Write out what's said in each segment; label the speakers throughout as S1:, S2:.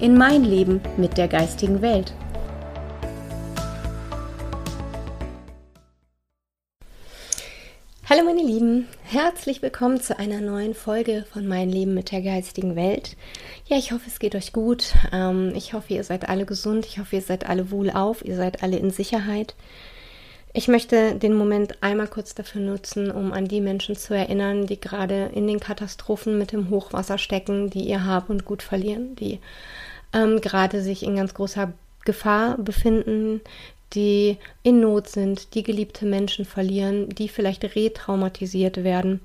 S1: in mein Leben mit der geistigen Welt. Hallo meine Lieben, herzlich willkommen zu einer neuen Folge von Mein Leben mit der geistigen Welt. Ja, ich hoffe, es geht euch gut. Ähm, ich hoffe, ihr seid alle gesund. Ich hoffe, ihr seid alle wohlauf. Ihr seid alle in Sicherheit. Ich möchte den Moment einmal kurz dafür nutzen, um an die Menschen zu erinnern, die gerade in den Katastrophen mit dem Hochwasser stecken, die ihr Hab und Gut verlieren, die ähm, gerade sich in ganz großer Gefahr befinden, die in Not sind, die geliebte Menschen verlieren, die vielleicht retraumatisiert werden.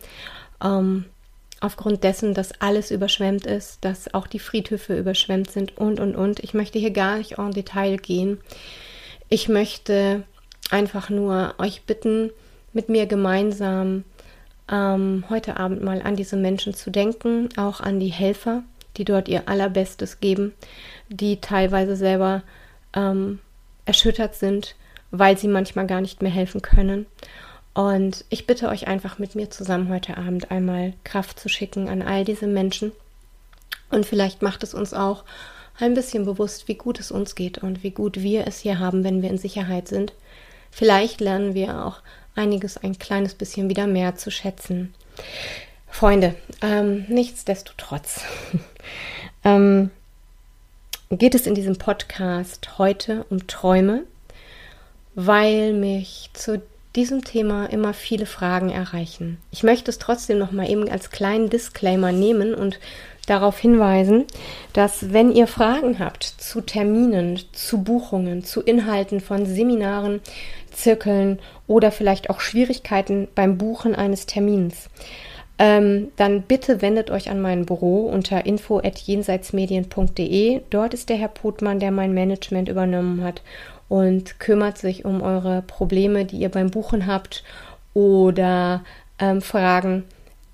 S1: Ähm, aufgrund dessen, dass alles überschwemmt ist, dass auch die Friedhöfe überschwemmt sind und, und, und. Ich möchte hier gar nicht en Detail gehen. Ich möchte einfach nur euch bitten, mit mir gemeinsam ähm, heute Abend mal an diese Menschen zu denken, auch an die Helfer, die dort ihr allerbestes geben, die teilweise selber ähm, erschüttert sind, weil sie manchmal gar nicht mehr helfen können. Und ich bitte euch einfach mit mir zusammen heute Abend einmal Kraft zu schicken an all diese Menschen. Und vielleicht macht es uns auch ein bisschen bewusst, wie gut es uns geht und wie gut wir es hier haben, wenn wir in Sicherheit sind. Vielleicht lernen wir auch einiges ein kleines bisschen wieder mehr zu schätzen. Freunde, ähm, nichtsdestotrotz ähm, geht es in diesem Podcast heute um Träume, weil mich zu diesem Thema immer viele Fragen erreichen. Ich möchte es trotzdem noch mal eben als kleinen Disclaimer nehmen und darauf hinweisen, dass wenn ihr Fragen habt zu Terminen, zu Buchungen, zu Inhalten von Seminaren, Zirkeln oder vielleicht auch Schwierigkeiten beim Buchen eines Termins, ähm, dann bitte wendet euch an mein Büro unter info@jenseitsmedien.de. Dort ist der Herr Potmann, der mein Management übernommen hat und kümmert sich um eure Probleme, die ihr beim Buchen habt oder ähm, Fragen,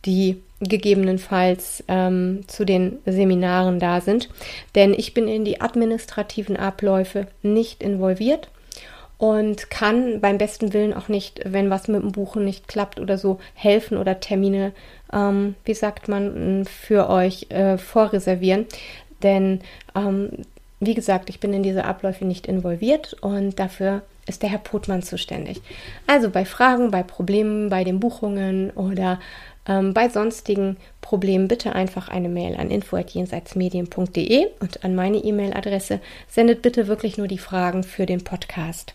S1: die gegebenenfalls ähm, zu den Seminaren da sind. Denn ich bin in die administrativen Abläufe nicht involviert und kann beim besten Willen auch nicht, wenn was mit dem Buchen nicht klappt oder so, helfen oder Termine, ähm, wie sagt man, für euch äh, vorreservieren. Denn, ähm, wie gesagt, ich bin in diese Abläufe nicht involviert und dafür ist der Herr Potmann zuständig. Also bei Fragen, bei Problemen, bei den Buchungen oder ähm, bei sonstigen Problemen bitte einfach eine Mail an info@jenseitsmedien.de und an meine E-Mail-Adresse sendet bitte wirklich nur die Fragen für den Podcast.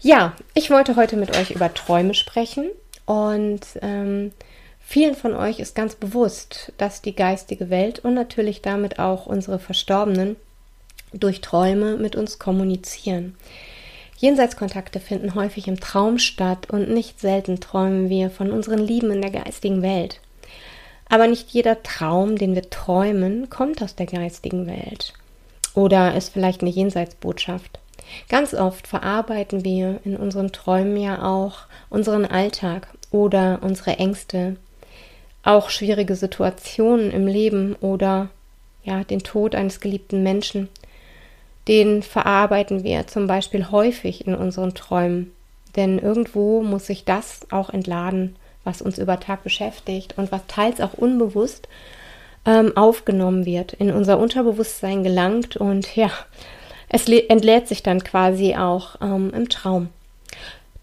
S1: Ja, ich wollte heute mit euch über Träume sprechen und ähm, vielen von euch ist ganz bewusst, dass die geistige Welt und natürlich damit auch unsere Verstorbenen durch Träume mit uns kommunizieren. Jenseitskontakte finden häufig im Traum statt und nicht selten träumen wir von unseren Lieben in der geistigen Welt. Aber nicht jeder Traum, den wir träumen, kommt aus der geistigen Welt oder ist vielleicht eine Jenseitsbotschaft. Ganz oft verarbeiten wir in unseren Träumen ja auch unseren Alltag oder unsere Ängste, auch schwierige Situationen im Leben oder ja, den Tod eines geliebten Menschen. Den verarbeiten wir zum Beispiel häufig in unseren Träumen, denn irgendwo muss sich das auch entladen, was uns über Tag beschäftigt und was teils auch unbewusst ähm, aufgenommen wird, in unser Unterbewusstsein gelangt und ja, es entlädt sich dann quasi auch ähm, im Traum.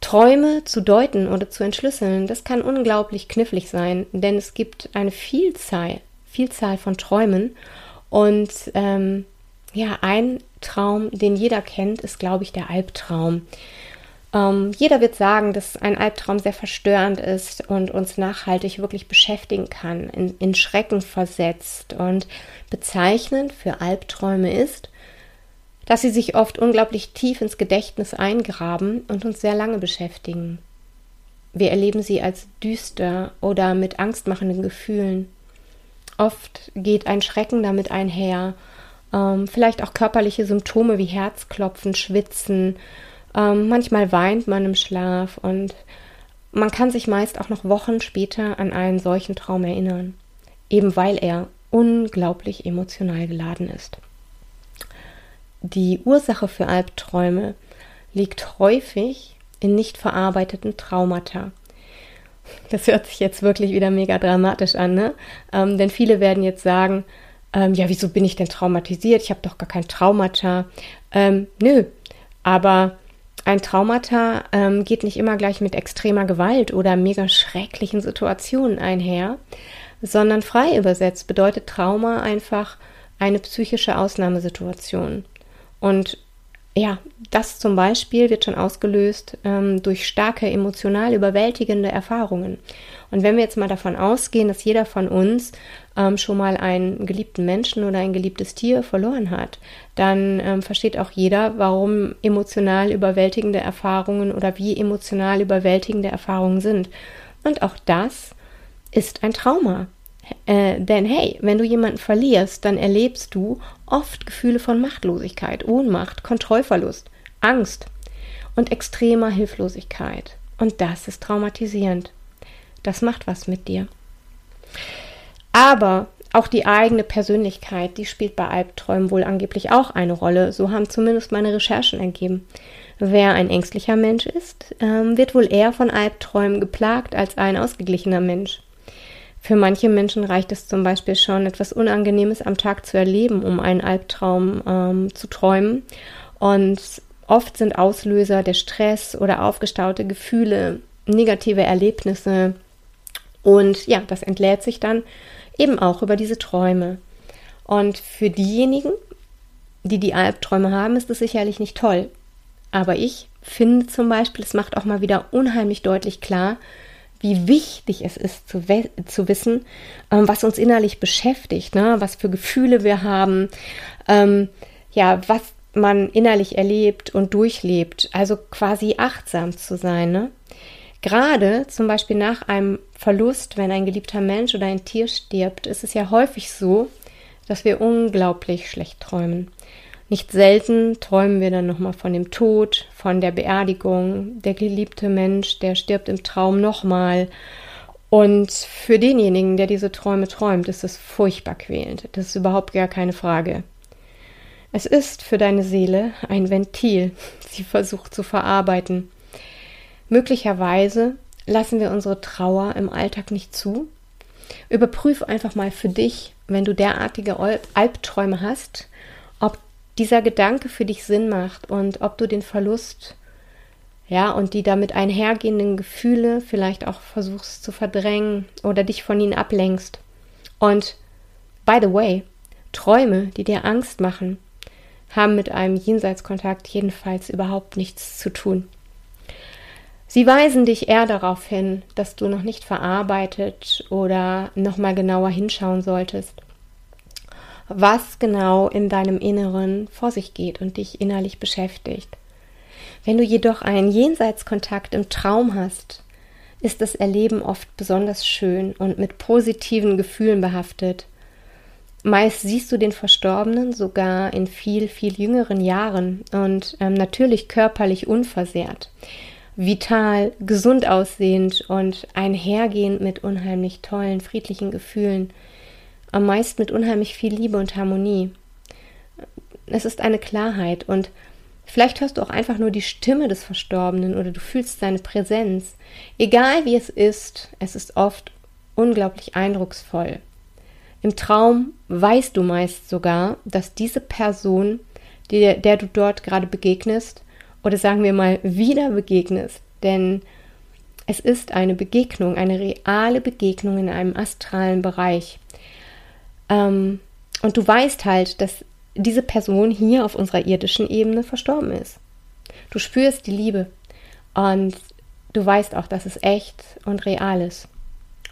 S1: Träume zu deuten oder zu entschlüsseln, das kann unglaublich knifflig sein, denn es gibt eine Vielzahl, Vielzahl von Träumen und ähm, ja, ein Traum, den jeder kennt, ist, glaube ich, der Albtraum. Ähm, jeder wird sagen, dass ein Albtraum sehr verstörend ist und uns nachhaltig wirklich beschäftigen kann, in, in Schrecken versetzt. Und bezeichnend für Albträume ist, dass sie sich oft unglaublich tief ins Gedächtnis eingraben und uns sehr lange beschäftigen. Wir erleben sie als düster oder mit angstmachenden Gefühlen. Oft geht ein Schrecken damit einher ähm, vielleicht auch körperliche Symptome wie Herzklopfen, Schwitzen. Ähm, manchmal weint man im Schlaf und man kann sich meist auch noch Wochen später an einen solchen Traum erinnern, eben weil er unglaublich emotional geladen ist. Die Ursache für Albträume liegt häufig in nicht verarbeiteten Traumata. Das hört sich jetzt wirklich wieder mega dramatisch an, ne? Ähm, denn viele werden jetzt sagen, ähm, ja, wieso bin ich denn traumatisiert? Ich habe doch gar kein Traumata. Ähm, nö, aber ein Traumata ähm, geht nicht immer gleich mit extremer Gewalt oder mega schrecklichen Situationen einher, sondern frei übersetzt bedeutet Trauma einfach eine psychische Ausnahmesituation. Und ja, das zum Beispiel wird schon ausgelöst ähm, durch starke emotional überwältigende Erfahrungen. Und wenn wir jetzt mal davon ausgehen, dass jeder von uns ähm, schon mal einen geliebten Menschen oder ein geliebtes Tier verloren hat, dann ähm, versteht auch jeder, warum emotional überwältigende Erfahrungen oder wie emotional überwältigende Erfahrungen sind. Und auch das ist ein Trauma. Äh, denn hey, wenn du jemanden verlierst, dann erlebst du oft Gefühle von Machtlosigkeit, Ohnmacht, Kontrollverlust, Angst und extremer Hilflosigkeit. Und das ist traumatisierend. Das macht was mit dir. Aber auch die eigene Persönlichkeit, die spielt bei Albträumen wohl angeblich auch eine Rolle. So haben zumindest meine Recherchen ergeben. Wer ein ängstlicher Mensch ist, ähm, wird wohl eher von Albträumen geplagt als ein ausgeglichener Mensch. Für manche Menschen reicht es zum Beispiel schon, etwas Unangenehmes am Tag zu erleben, um einen Albtraum ähm, zu träumen. Und oft sind Auslöser der Stress oder aufgestaute Gefühle, negative Erlebnisse. Und ja, das entlädt sich dann eben auch über diese Träume. Und für diejenigen, die die Albträume haben, ist es sicherlich nicht toll. Aber ich finde zum Beispiel, es macht auch mal wieder unheimlich deutlich klar, wie wichtig es ist zu, zu wissen, ähm, was uns innerlich beschäftigt, ne? was für Gefühle wir haben, ähm, ja, was man innerlich erlebt und durchlebt, also quasi achtsam zu sein. Ne? Gerade zum Beispiel nach einem Verlust, wenn ein geliebter Mensch oder ein Tier stirbt, ist es ja häufig so, dass wir unglaublich schlecht träumen. Nicht selten träumen wir dann nochmal von dem Tod, von der Beerdigung, der geliebte Mensch, der stirbt im Traum nochmal. Und für denjenigen, der diese Träume träumt, ist es furchtbar quälend. Das ist überhaupt gar keine Frage. Es ist für deine Seele ein Ventil, sie versucht zu verarbeiten. Möglicherweise lassen wir unsere Trauer im Alltag nicht zu. Überprüf einfach mal für dich, wenn du derartige Albträume hast, dieser Gedanke für dich Sinn macht und ob du den Verlust, ja, und die damit einhergehenden Gefühle vielleicht auch versuchst zu verdrängen oder dich von ihnen ablenkst. Und by the way, Träume, die dir Angst machen, haben mit einem Jenseitskontakt jedenfalls überhaupt nichts zu tun. Sie weisen dich eher darauf hin, dass du noch nicht verarbeitet oder nochmal genauer hinschauen solltest was genau in deinem Inneren vor sich geht und dich innerlich beschäftigt. Wenn du jedoch einen Jenseitskontakt im Traum hast, ist das Erleben oft besonders schön und mit positiven Gefühlen behaftet. Meist siehst du den Verstorbenen sogar in viel, viel jüngeren Jahren und ähm, natürlich körperlich unversehrt, vital, gesund aussehend und einhergehend mit unheimlich tollen, friedlichen Gefühlen am meisten mit unheimlich viel Liebe und Harmonie. Es ist eine Klarheit und vielleicht hörst du auch einfach nur die Stimme des Verstorbenen oder du fühlst seine Präsenz. Egal wie es ist, es ist oft unglaublich eindrucksvoll. Im Traum weißt du meist sogar, dass diese Person, der, der du dort gerade begegnest, oder sagen wir mal wieder begegnest, denn es ist eine Begegnung, eine reale Begegnung in einem astralen Bereich. Ähm, und du weißt halt, dass diese Person hier auf unserer irdischen Ebene verstorben ist. Du spürst die Liebe und du weißt auch, dass es echt und real ist.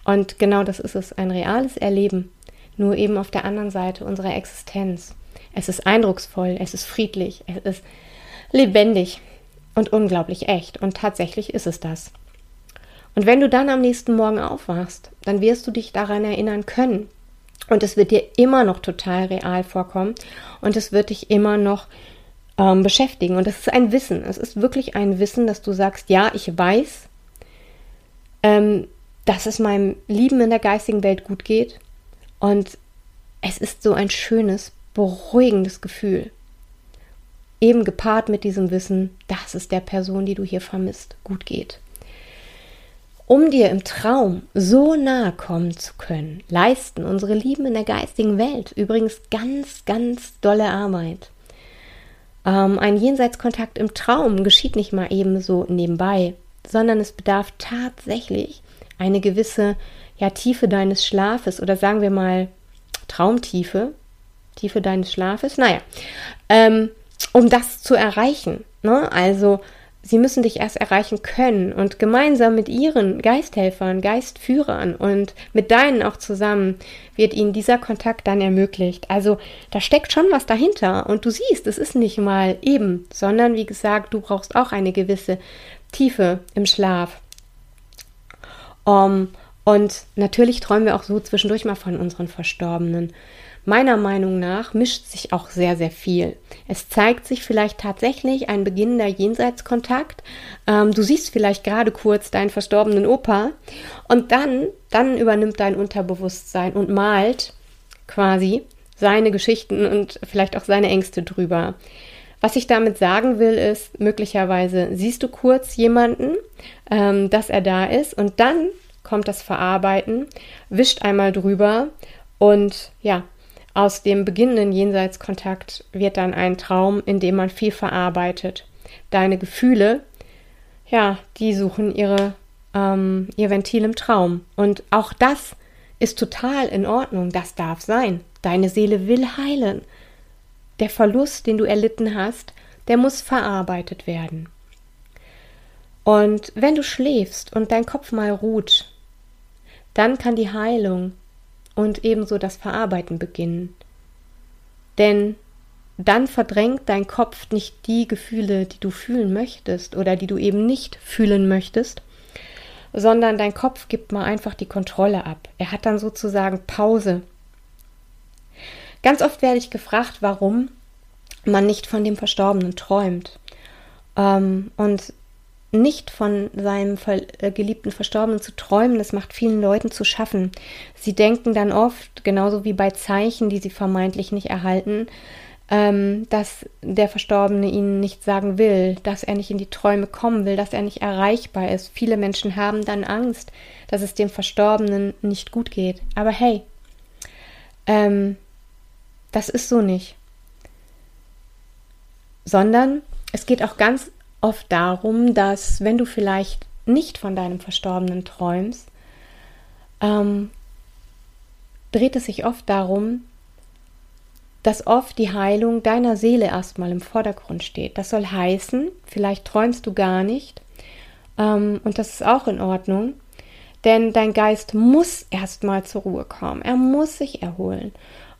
S1: Und genau das ist es, ein reales Erleben, nur eben auf der anderen Seite unserer Existenz. Es ist eindrucksvoll, es ist friedlich, es ist lebendig und unglaublich echt. Und tatsächlich ist es das. Und wenn du dann am nächsten Morgen aufwachst, dann wirst du dich daran erinnern können, Und es wird dir immer noch total real vorkommen und es wird dich immer noch ähm, beschäftigen. Und das ist ein Wissen. Es ist wirklich ein Wissen, dass du sagst, ja, ich weiß, ähm, dass es meinem Lieben in der geistigen Welt gut geht. Und es ist so ein schönes, beruhigendes Gefühl. Eben gepaart mit diesem Wissen, dass es der Person, die du hier vermisst, gut geht. Um dir im Traum so nahe kommen zu können, leisten unsere Lieben in der geistigen Welt übrigens ganz, ganz dolle Arbeit. Ähm, ein Jenseitskontakt im Traum geschieht nicht mal eben so nebenbei, sondern es bedarf tatsächlich eine gewisse ja, Tiefe deines Schlafes oder sagen wir mal Traumtiefe, Tiefe deines Schlafes, naja, ähm, um das zu erreichen. Ne? Also sie müssen dich erst erreichen können und gemeinsam mit ihren Geisthelfern, Geistführern und mit deinen auch zusammen wird ihnen dieser Kontakt dann ermöglicht. Also da steckt schon was dahinter und du siehst, es ist nicht mal eben, sondern wie gesagt, du brauchst auch eine gewisse Tiefe im Schlaf. Um, und natürlich träumen wir auch so zwischendurch mal von unseren Verstorbenen. Meiner Meinung nach mischt sich auch sehr, sehr viel. Es zeigt sich vielleicht tatsächlich ein beginnender Jenseitskontakt. Ähm, du siehst vielleicht gerade kurz deinen verstorbenen Opa und dann, dann übernimmt dein Unterbewusstsein und malt quasi seine Geschichten und vielleicht auch seine Ängste drüber. Was ich damit sagen will, ist, möglicherweise siehst du kurz jemanden, ähm, dass er da ist und dann kommt das Verarbeiten, wischt einmal drüber und ja, aus dem beginnenden Jenseitskontakt wird dann ein Traum, in dem man viel verarbeitet. Deine Gefühle, ja, die suchen ihre, ähm, ihr Ventil im Traum. Und auch das ist total in Ordnung. Das darf sein. Deine Seele will heilen. Der Verlust, den du erlitten hast, der muss verarbeitet werden. Und wenn du schläfst und dein Kopf mal ruht, dann kann die Heilung und ebenso das Verarbeiten beginnen. Denn dann verdrängt dein Kopf nicht die Gefühle, die du fühlen möchtest oder die du eben nicht fühlen möchtest, sondern dein Kopf gibt mal einfach die Kontrolle ab. Er hat dann sozusagen Pause. Ganz oft werde ich gefragt, warum man nicht von dem Verstorbenen träumt. Ähm, und nicht von seinem äh, geliebten Verstorbenen zu träumen, das macht vielen Leuten zu schaffen. Sie denken dann oft, genauso wie bei Zeichen, die sie vermeintlich nicht erhalten, ähm, dass der Verstorbene ihnen nicht sagen will, dass er nicht in die Träume kommen will, dass er nicht erreichbar ist. Viele Menschen haben dann Angst, dass es dem Verstorbenen nicht gut geht. Aber hey, ähm, das ist so nicht. Sondern es geht auch ganz oft darum, dass wenn du vielleicht nicht von deinem Verstorbenen träumst, ähm, dreht es sich oft darum, dass oft die Heilung deiner Seele erstmal im Vordergrund steht. Das soll heißen, vielleicht träumst du gar nicht ähm, und das ist auch in Ordnung, denn dein Geist muss erstmal zur Ruhe kommen, er muss sich erholen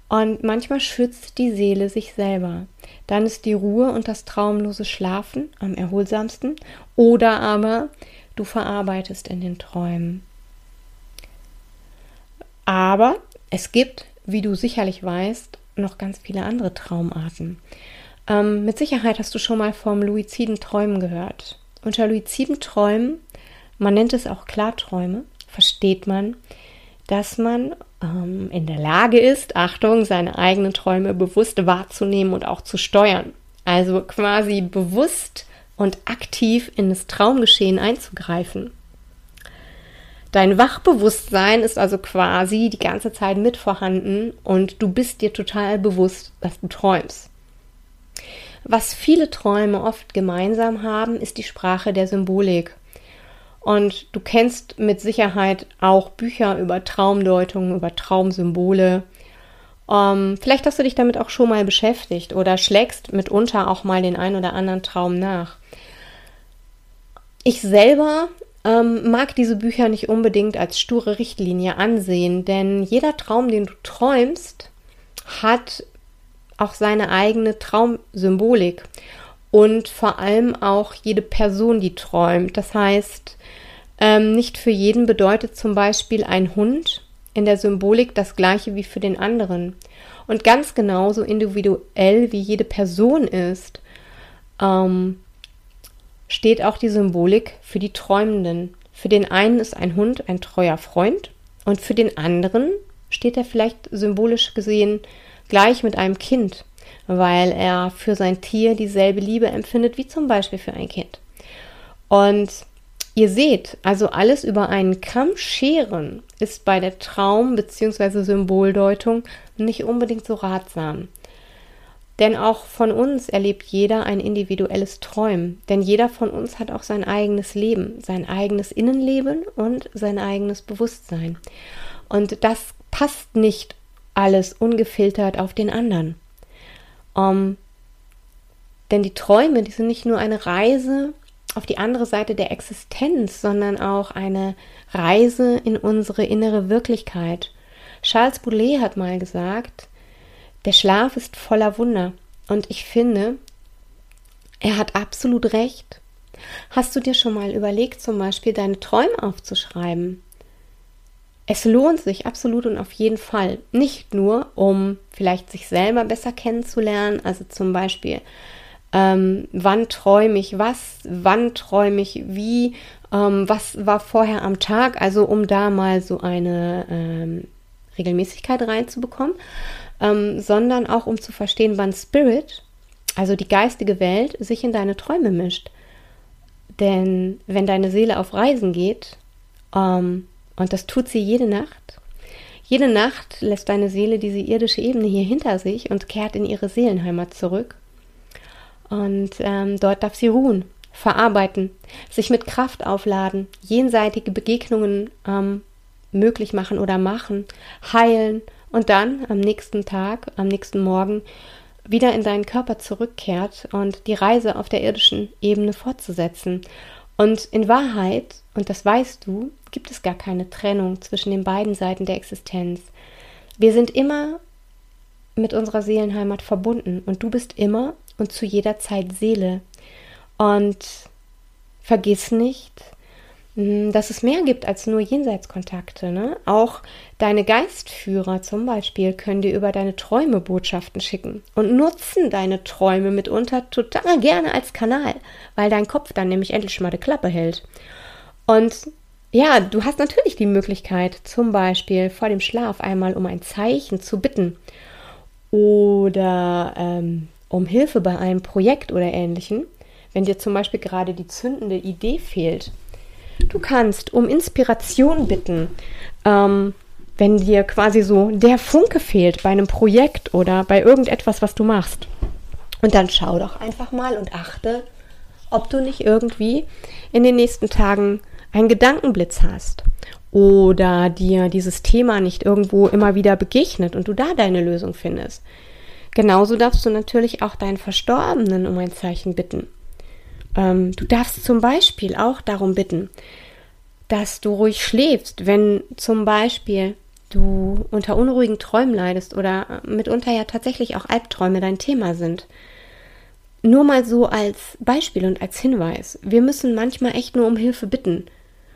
S1: und manchmal schützt die Seele sich selber. Dann ist die Ruhe und das traumlose Schlafen am erholsamsten. Oder aber du verarbeitest in den Träumen. Aber es gibt, wie du sicherlich weißt, noch ganz viele andere Traumarten. Ähm, mit Sicherheit hast du schon mal vom luiziden Träumen gehört. Unter luiziden Träumen, man nennt es auch Klarträume, versteht man, dass man ähm, in der Lage ist, Achtung, seine eigenen Träume bewusst wahrzunehmen und auch zu steuern. Also quasi bewusst und aktiv in das Traumgeschehen einzugreifen. Dein Wachbewusstsein ist also quasi die ganze Zeit mit vorhanden und du bist dir total bewusst, dass du träumst. Was viele Träume oft gemeinsam haben, ist die Sprache der Symbolik. Und du kennst mit Sicherheit auch Bücher über Traumdeutungen, über Traumsymbole. Ähm, vielleicht hast du dich damit auch schon mal beschäftigt oder schlägst mitunter auch mal den ein oder anderen Traum nach. Ich selber ähm, mag diese Bücher nicht unbedingt als sture Richtlinie ansehen, denn jeder Traum, den du träumst, hat auch seine eigene Traumsymbolik und vor allem auch jede Person, die träumt. Das heißt, ähm, nicht für jeden bedeutet zum Beispiel ein Hund in der Symbolik das gleiche wie für den anderen. Und ganz genauso individuell wie jede Person ist, ähm, steht auch die Symbolik für die Träumenden. Für den einen ist ein Hund ein treuer Freund und für den anderen steht er vielleicht symbolisch gesehen gleich mit einem Kind, weil er für sein Tier dieselbe Liebe empfindet wie zum Beispiel für ein Kind. Und ihr seht, also alles über einen Kamm scheren ist bei der Traum- bzw. Symboldeutung nicht unbedingt so ratsam. Denn auch von uns erlebt jeder ein individuelles Träumen. Denn jeder von uns hat auch sein eigenes Leben, sein eigenes Innenleben und sein eigenes Bewusstsein. Und das passt nicht alles ungefiltert auf den anderen. Um, denn die Träume, die sind nicht nur eine Reise auf die andere Seite der Existenz, sondern auch eine Reise in unsere innere Wirklichkeit. Charles Boulet hat mal gesagt, der Schlaf ist voller Wunder. Und ich finde, er hat absolut recht. Hast du dir schon mal überlegt, zum Beispiel deine Träume aufzuschreiben? Es lohnt sich absolut und auf jeden Fall. Nicht nur, um vielleicht sich selber besser kennenzulernen, also zum Beispiel, ähm, wann träume ich was, wann träume ich wie, ähm, was war vorher am Tag, also um da mal so eine ähm, Regelmäßigkeit reinzubekommen, ähm, sondern auch um zu verstehen, wann Spirit, also die geistige Welt, sich in deine Träume mischt. Denn wenn deine Seele auf Reisen geht, ähm, und das tut sie jede Nacht. Jede Nacht lässt deine Seele diese irdische Ebene hier hinter sich und kehrt in ihre Seelenheimat zurück. Und ähm, dort darf sie ruhen, verarbeiten, sich mit Kraft aufladen, jenseitige Begegnungen ähm, möglich machen oder machen, heilen und dann am nächsten Tag, am nächsten Morgen wieder in deinen Körper zurückkehrt und die Reise auf der irdischen Ebene fortzusetzen. Und in Wahrheit, und das weißt du, gibt es gar keine Trennung zwischen den beiden Seiten der Existenz. Wir sind immer mit unserer Seelenheimat verbunden und du bist immer und zu jeder Zeit Seele. Und vergiss nicht, dass es mehr gibt als nur Jenseitskontakte. Ne? Auch deine Geistführer zum Beispiel können dir über deine Träume Botschaften schicken und nutzen deine Träume mitunter total gerne als Kanal, weil dein Kopf dann nämlich endlich mal die Klappe hält. Und ja, du hast natürlich die Möglichkeit, zum Beispiel vor dem Schlaf einmal um ein Zeichen zu bitten oder ähm, um Hilfe bei einem Projekt oder ähnlichem, wenn dir zum Beispiel gerade die zündende Idee fehlt. Du kannst um Inspiration bitten, ähm, wenn dir quasi so der Funke fehlt bei einem Projekt oder bei irgendetwas, was du machst. Und dann schau doch einfach mal und achte, ob du nicht irgendwie in den nächsten Tagen einen Gedankenblitz hast oder dir dieses Thema nicht irgendwo immer wieder begegnet und du da deine Lösung findest. Genauso darfst du natürlich auch deinen Verstorbenen um ein Zeichen bitten. Ähm, du darfst zum Beispiel auch darum bitten, dass du ruhig schläfst, wenn zum Beispiel du unter unruhigen Träumen leidest oder mitunter ja tatsächlich auch Albträume dein Thema sind. Nur mal so als Beispiel und als Hinweis. Wir müssen manchmal echt nur um Hilfe bitten.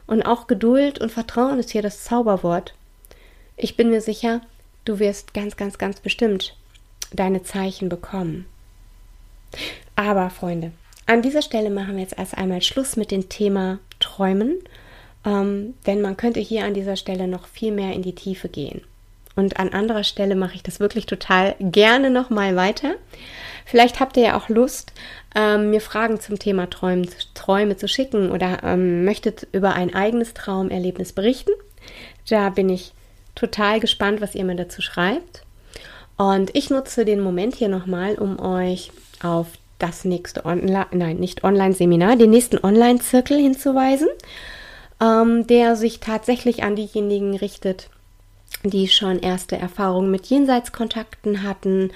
S1: Und auch Geduld und Vertrauen ist hier das Zauberwort. Ich bin mir sicher, du wirst ganz, ganz, ganz bestimmt deine Zeichen bekommen. Aber Freunde, an dieser Stelle machen wir jetzt erst einmal Schluss mit dem Thema Träumen, ähm, denn man könnte hier an dieser Stelle noch viel mehr in die Tiefe gehen. Und an anderer Stelle mache ich das wirklich total gerne nochmal weiter. Vielleicht habt ihr ja auch Lust, ähm, mir Fragen zum Thema Träumen, Träume zu schicken oder ähm, möchtet über ein eigenes Traumerlebnis berichten. Da bin ich total gespannt, was ihr mir dazu schreibt. Und ich nutze den Moment hier nochmal, um euch auf das nächste Online, nein, nicht Online-Seminar, den nächsten Online-Zirkel hinzuweisen, ähm, der sich tatsächlich an diejenigen richtet, die schon erste Erfahrungen mit Jenseitskontakten hatten,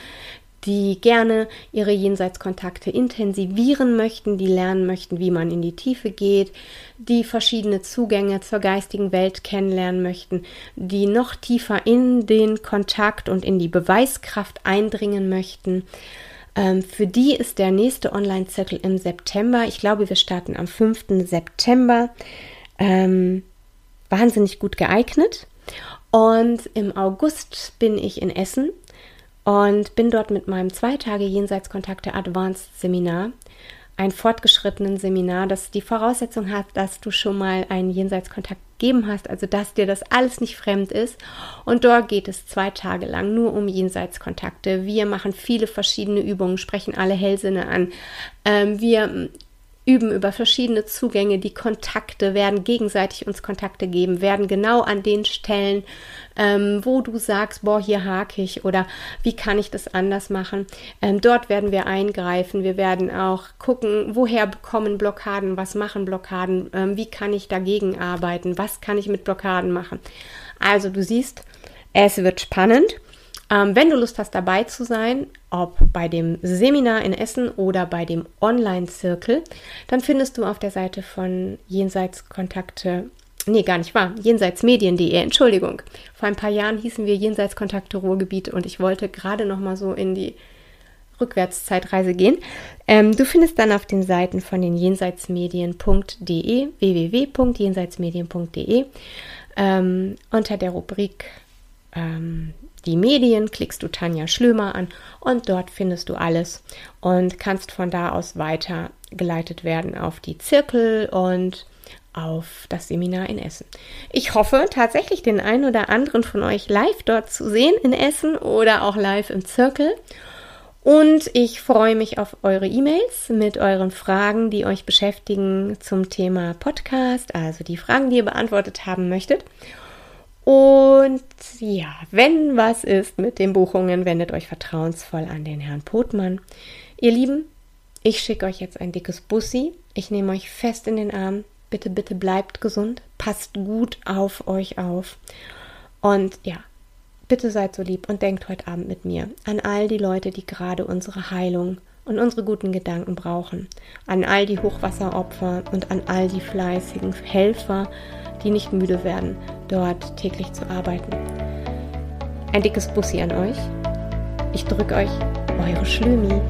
S1: die gerne ihre Jenseitskontakte intensivieren möchten, die lernen möchten, wie man in die Tiefe geht, die verschiedene Zugänge zur geistigen Welt kennenlernen möchten, die noch tiefer in den Kontakt und in die Beweiskraft eindringen möchten. Ähm, für die ist der nächste Online-Zirkel im September. Ich glaube, wir starten am 5. September. Ähm, wahnsinnig gut geeignet. Und im August bin ich in Essen und bin dort mit meinem zwei Tage Jenseitskontakte Advanced Seminar, ein fortgeschrittenen Seminar, das die Voraussetzung hat, dass du schon mal einen Jenseitskontakt gegeben hast, also dass dir das alles nicht fremd ist. Und dort geht es zwei Tage lang nur um Jenseitskontakte. Wir machen viele verschiedene Übungen, sprechen alle Hellsinne an. Ähm, wir üben über verschiedene Zugänge, die Kontakte werden gegenseitig uns Kontakte geben, werden genau an den Stellen, ähm, wo du sagst, boah, hier hake ich oder wie kann ich das anders machen. Ähm, dort werden wir eingreifen. Wir werden auch gucken, woher bekommen Blockaden, was machen Blockaden, ähm, wie kann ich dagegen arbeiten, was kann ich mit Blockaden machen. Also du siehst, es wird spannend. Ähm, wenn du Lust hast, dabei zu sein, ob bei dem Seminar in Essen oder bei dem Online-Zirkel, dann findest du auf der Seite von Jenseitskontakte, nee, gar nicht wahr, jenseitsmedien.de, Entschuldigung. Vor ein paar Jahren hießen wir Jenseitskontakte Ruhrgebiet und ich wollte gerade noch mal so in die Rückwärtszeitreise gehen. Ähm, du findest dann auf den Seiten von den jenseitsmedien.de, www.jenseitsmedien.de, ähm, unter der Rubrik ähm, die Medien, klickst du Tanja Schlömer an und dort findest du alles und kannst von da aus weitergeleitet werden auf die Zirkel und auf das Seminar in Essen. Ich hoffe tatsächlich den einen oder anderen von euch live dort zu sehen in Essen oder auch live im Zirkel. Und ich freue mich auf eure E-Mails mit euren Fragen, die euch beschäftigen zum Thema Podcast, also die Fragen, die ihr beantwortet haben möchtet. Und ja, wenn was ist mit den Buchungen, wendet euch vertrauensvoll an den Herrn Potmann. Ihr Lieben, ich schicke euch jetzt ein dickes Bussi. Ich nehme euch fest in den Arm. Bitte, bitte bleibt gesund. Passt gut auf euch auf. Und ja, bitte seid so lieb und denkt heute Abend mit mir an all die Leute, die gerade unsere Heilung und unsere guten Gedanken brauchen. An all die Hochwasseropfer und an all die fleißigen Helfer, die nicht müde werden, dort täglich zu arbeiten. Ein dickes Bussi an euch. Ich drücke euch, eure Schlömi.